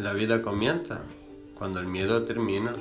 La vida comienza cuando el miedo termina.